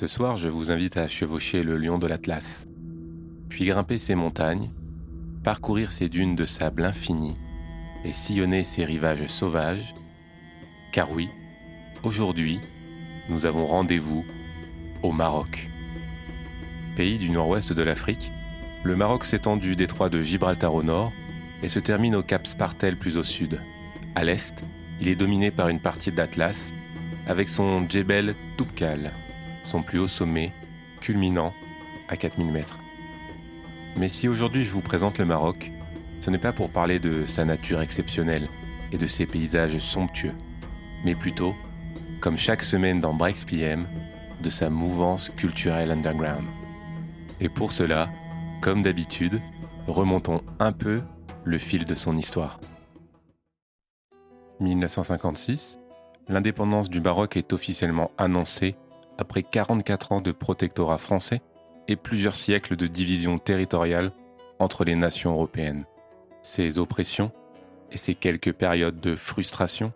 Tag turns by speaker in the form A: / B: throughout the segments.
A: Ce soir, je vous invite à chevaucher le lion de l'Atlas, puis grimper ses montagnes, parcourir ses dunes de sable infini et sillonner ses rivages sauvages, car oui, aujourd'hui, nous avons rendez-vous au Maroc. Pays du nord-ouest de l'Afrique, le Maroc s'étend du détroit de Gibraltar au nord et se termine au cap Spartel plus au sud. À l'est, il est dominé par une partie d'Atlas avec son Djebel Toubkal, son plus haut sommet, culminant à 4000 mètres. Mais si aujourd'hui je vous présente le Maroc, ce n'est pas pour parler de sa nature exceptionnelle et de ses paysages somptueux, mais plutôt, comme chaque semaine dans Breaks PM, de sa mouvance culturelle underground. Et pour cela, comme d'habitude, remontons un peu le fil de son histoire. 1956, l'indépendance du Maroc est officiellement annoncée après 44 ans de protectorat français et plusieurs siècles de division territoriale entre les nations européennes. Ces oppressions et ces quelques périodes de frustration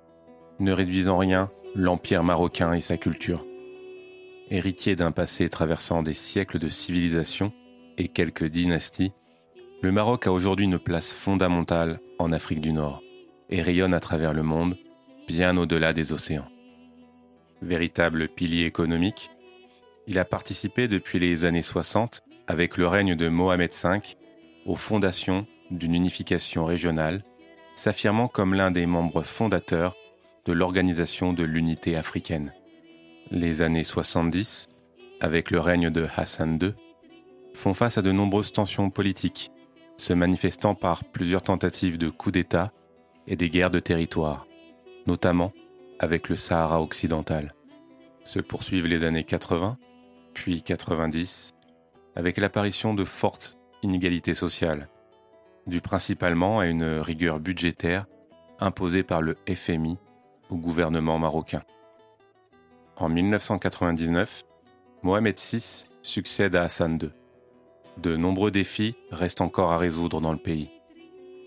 A: ne réduisent en rien l'empire marocain et sa culture. Héritier d'un passé traversant des siècles de civilisation et quelques dynasties, le Maroc a aujourd'hui une place fondamentale en Afrique du Nord et rayonne à travers le monde, bien au-delà des océans. Véritable pilier économique, il a participé depuis les années 60, avec le règne de Mohamed V, aux fondations d'une unification régionale, s'affirmant comme l'un des membres fondateurs de l'Organisation de l'Unité africaine. Les années 70, avec le règne de Hassan II, font face à de nombreuses tensions politiques, se manifestant par plusieurs tentatives de coup d'État et des guerres de territoire, notamment avec le Sahara occidental. Se poursuivent les années 80, puis 90, avec l'apparition de fortes inégalités sociales, dues principalement à une rigueur budgétaire imposée par le FMI au gouvernement marocain. En 1999, Mohamed VI succède à Hassan II. De nombreux défis restent encore à résoudre dans le pays.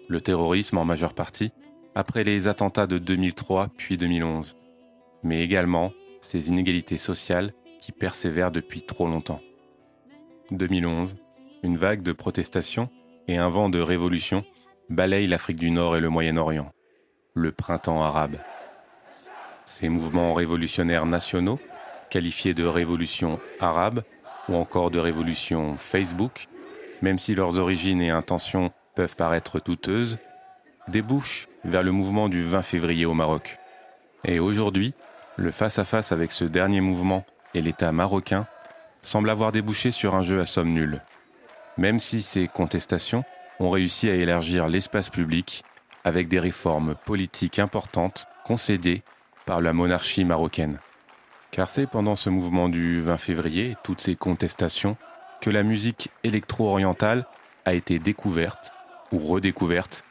A: Le terrorisme en majeure partie, après les attentats de 2003 puis 2011, mais également ces inégalités sociales qui persévèrent depuis trop longtemps. 2011, une vague de protestations et un vent de révolution balayent l'Afrique du Nord et le Moyen-Orient, le printemps arabe. Ces mouvements révolutionnaires nationaux, qualifiés de révolution arabe ou encore de révolution Facebook, même si leurs origines et intentions peuvent paraître douteuses, débouchent vers le mouvement du 20 février au Maroc. Et aujourd'hui, le face-à-face avec ce dernier mouvement et l'État marocain semble avoir débouché sur un jeu à somme nulle, même si ces contestations ont réussi à élargir l'espace public avec des réformes politiques importantes concédées par la monarchie marocaine. Car c'est pendant ce mouvement du 20 février, toutes ces contestations, que la musique électro-orientale a été découverte ou redécouverte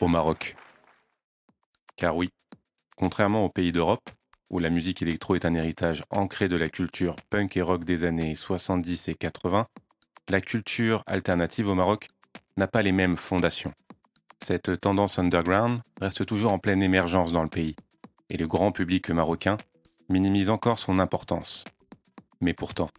A: au Maroc. Car oui, contrairement aux pays d'Europe, où la musique électro est un héritage ancré de la culture punk et rock des années 70 et 80, la culture alternative au Maroc n'a pas les mêmes fondations. Cette tendance underground reste toujours en pleine émergence dans le pays, et le grand public marocain minimise encore son importance. Mais pourtant,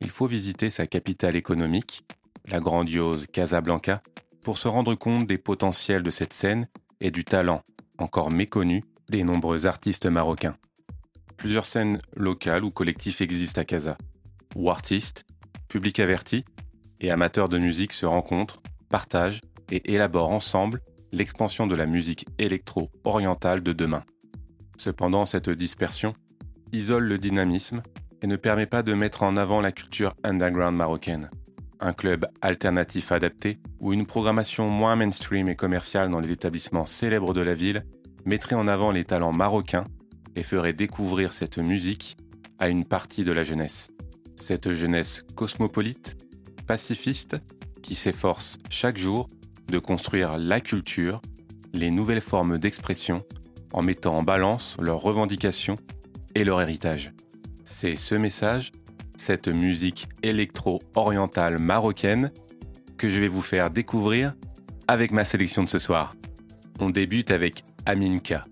A: il faut visiter sa capitale économique, la grandiose Casablanca, pour se rendre compte des potentiels de cette scène et du talent, encore méconnu, des nombreux artistes marocains. Plusieurs scènes locales ou collectifs existent à Casa, où artistes, publics avertis et amateurs de musique se rencontrent, partagent et élaborent ensemble l'expansion de la musique électro-orientale de demain. Cependant, cette dispersion isole le dynamisme et ne permet pas de mettre en avant la culture underground marocaine. Un club alternatif adapté ou une programmation moins mainstream et commerciale dans les établissements célèbres de la ville mettrait en avant les talents marocains et ferai découvrir cette musique à une partie de la jeunesse. Cette jeunesse cosmopolite, pacifiste, qui s'efforce chaque jour de construire la culture, les nouvelles formes d'expression, en mettant en balance leurs revendications et leur héritage. C'est ce message, cette musique électro-orientale marocaine, que je vais vous faire découvrir avec ma sélection de ce soir. On débute avec Aminka,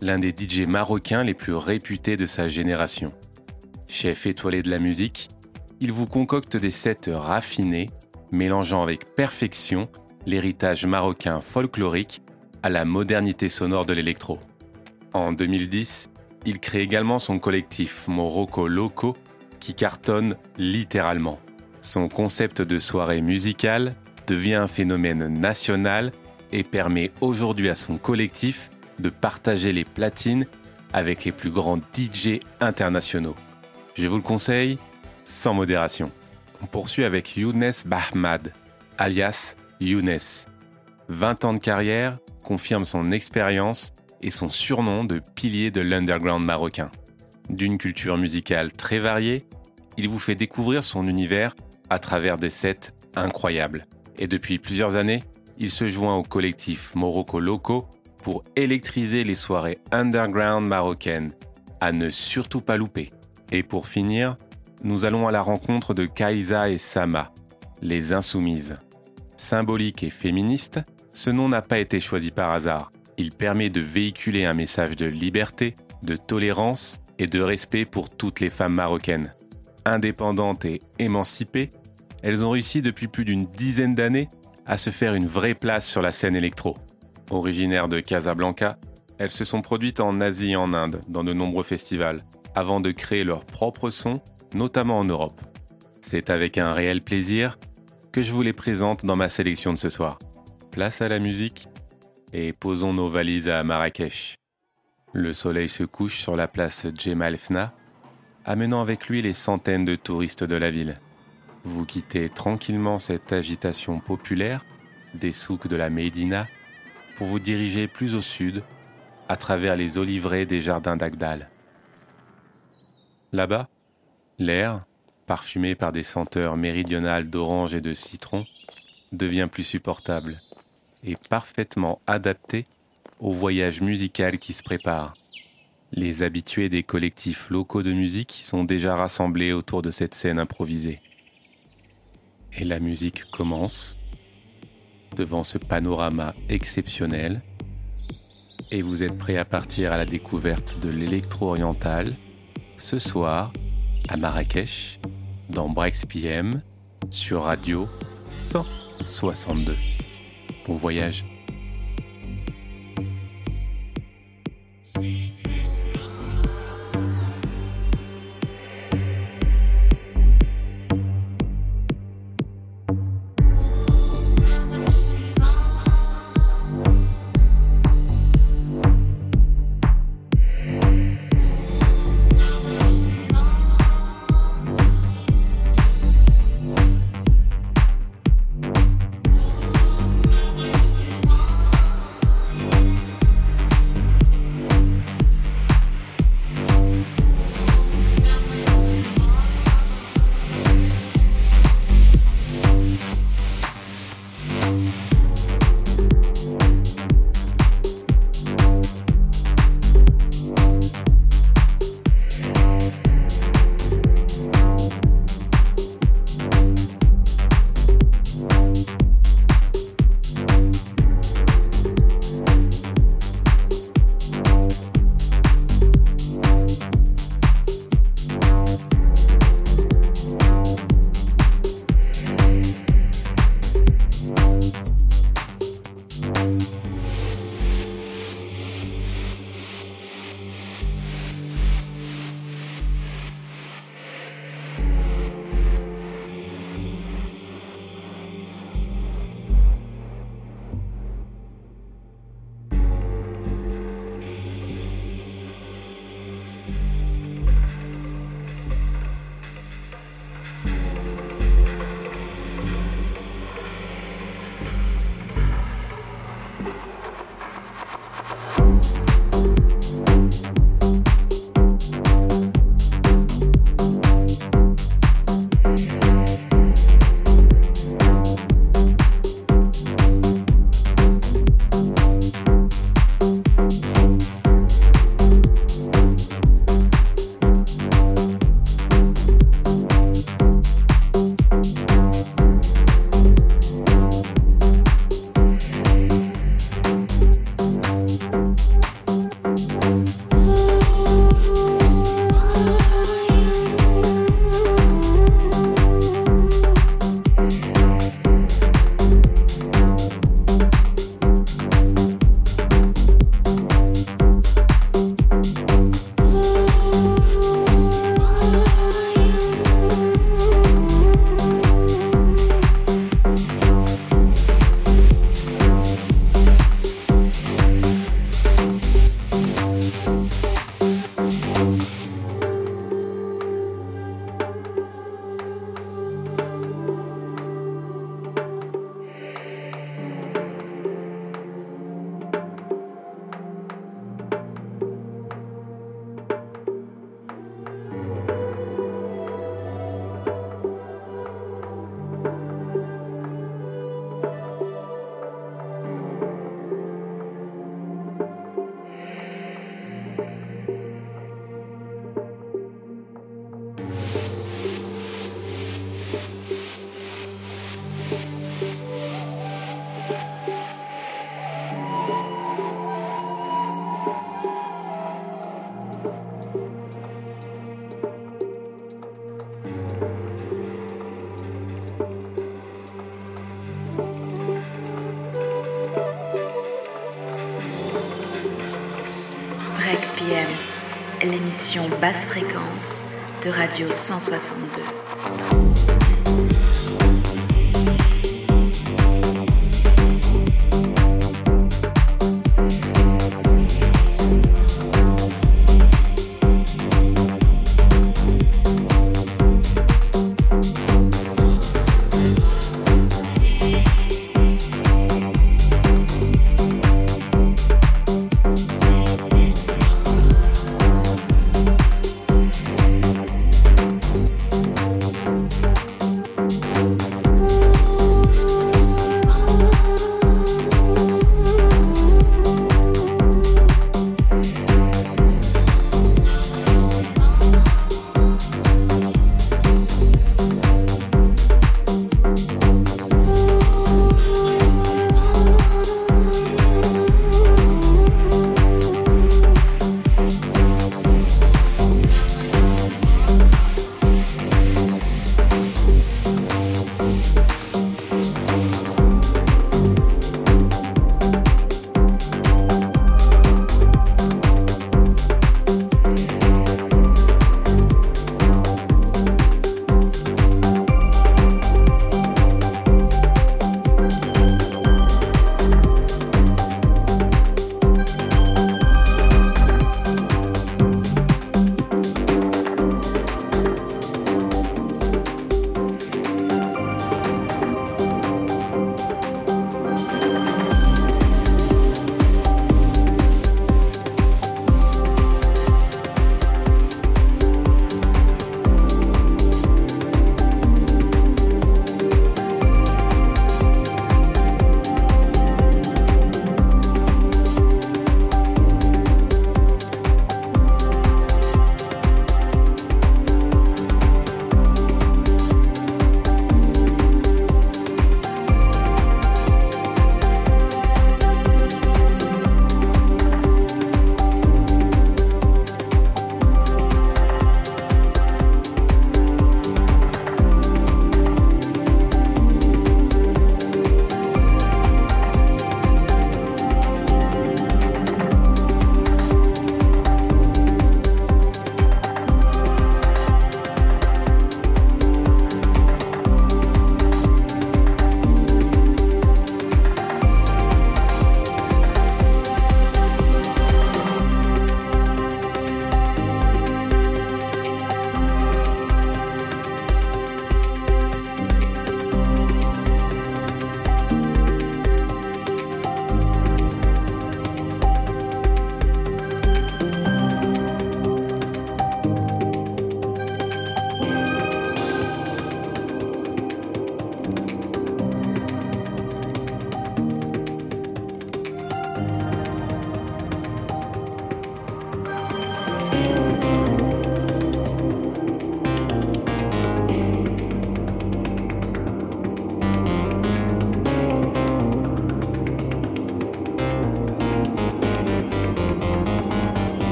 A: l'un des DJ marocains les plus réputés de sa génération. Chef étoilé de la musique, il vous concocte des sets raffinés, mélangeant avec perfection l'héritage marocain folklorique à la modernité sonore de l'électro. En 2010, il crée également son collectif Morocco Loco qui cartonne littéralement. Son concept de soirée musicale devient un phénomène national et permet aujourd'hui à son collectif de partager les platines avec les plus grands DJ internationaux. Je vous le conseille, sans modération. On poursuit avec Younes Bahmad, alias Younes. 20 ans de carrière confirme son expérience et son surnom de pilier de l'underground marocain. D'une culture musicale très variée, il vous fait découvrir son univers à travers des sets incroyables. Et depuis plusieurs années, il se joint au collectif Morocco Loco pour électriser les soirées underground marocaines, à ne surtout pas louper. Et pour finir, nous allons à la rencontre de Kaïsa et Sama, les insoumises. Symbolique et féministe, ce nom n'a pas été choisi par hasard. Il permet de véhiculer un message de liberté, de tolérance et de respect pour toutes les femmes marocaines. Indépendantes et émancipées, elles ont réussi depuis plus d'une dizaine d'années à se faire une vraie place sur la scène électro. Originaires de Casablanca, elles se sont produites en Asie et en Inde dans de nombreux festivals, avant de créer leur propre son, notamment en Europe. C'est avec un réel plaisir que je vous les présente dans ma sélection de ce soir. Place à la musique et posons nos valises à Marrakech. Le soleil se couche sur la place Djemal Fna, amenant avec lui les centaines de touristes de la ville. Vous quittez tranquillement cette agitation populaire des souks de la Médina pour vous diriger plus au sud, à travers les oliveraies des jardins d'Agdal. Là-bas, l'air, parfumé par des senteurs méridionales d'orange et de citron, devient plus supportable et parfaitement adapté au voyage musical qui se prépare. Les habitués des collectifs locaux de musique sont déjà rassemblés autour de cette scène improvisée. Et la musique commence devant ce panorama exceptionnel et vous êtes prêt à partir à la découverte de l'électro-oriental ce soir à Marrakech dans Brex PM sur Radio 162. Bon voyage.
B: Basse fréquence de Radio 162.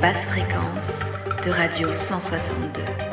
B: Basse fréquence de Radio 162.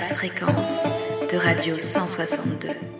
B: Fréquence de Radio 162.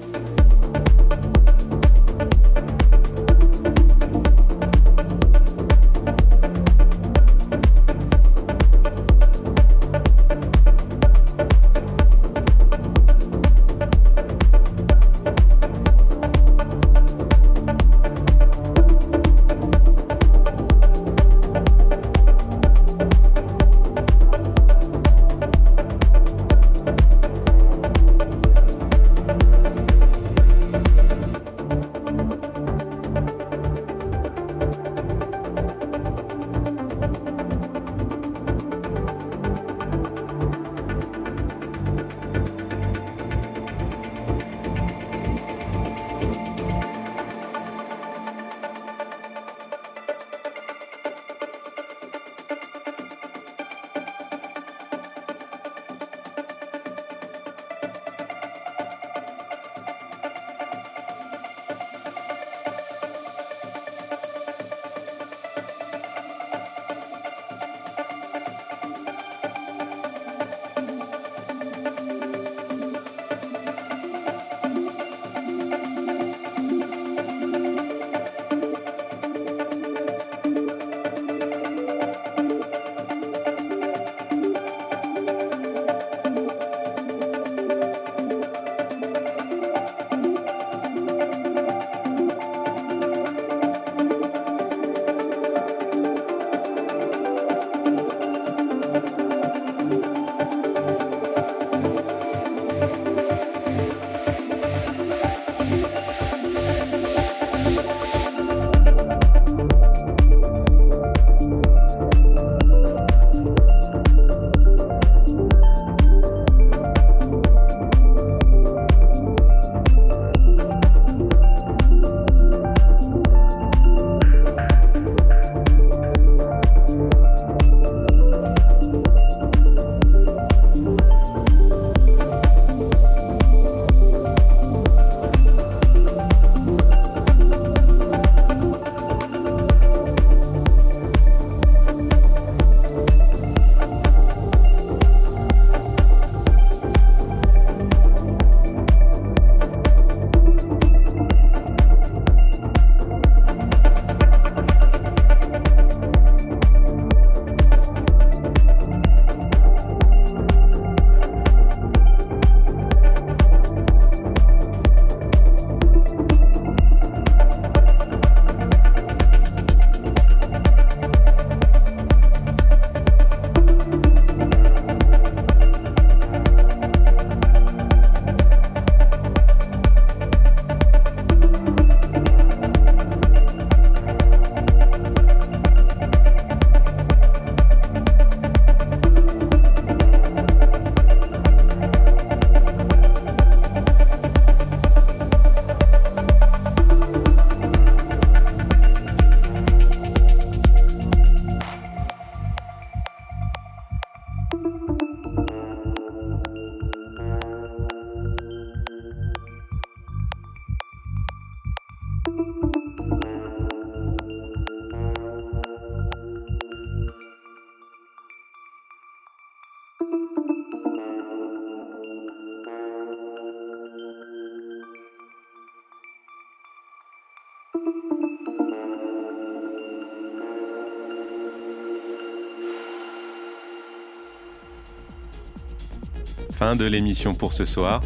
A: Fin de l'émission pour ce soir.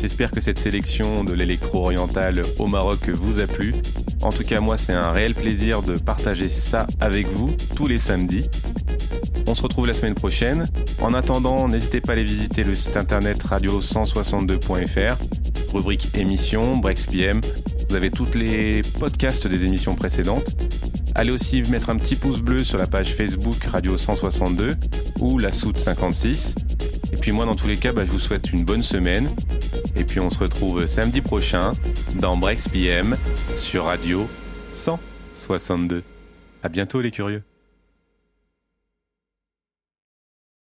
A: J'espère que cette sélection de l'électro-oriental au Maroc vous a plu. En tout cas, moi, c'est un réel plaisir de partager ça avec vous tous les samedis. On se retrouve la semaine prochaine. En attendant, n'hésitez pas à aller visiter le site internet radio162.fr, rubrique émissions, Breaks PM. Vous avez tous les podcasts des émissions précédentes. Allez aussi mettre un petit pouce bleu sur la page Facebook Radio 162 ou la Soute 56. Et puis moi, dans tous les cas, bah, je vous souhaite une bonne semaine. Et puis on se retrouve samedi prochain dans Breaks PM sur Radio 162. À bientôt les curieux.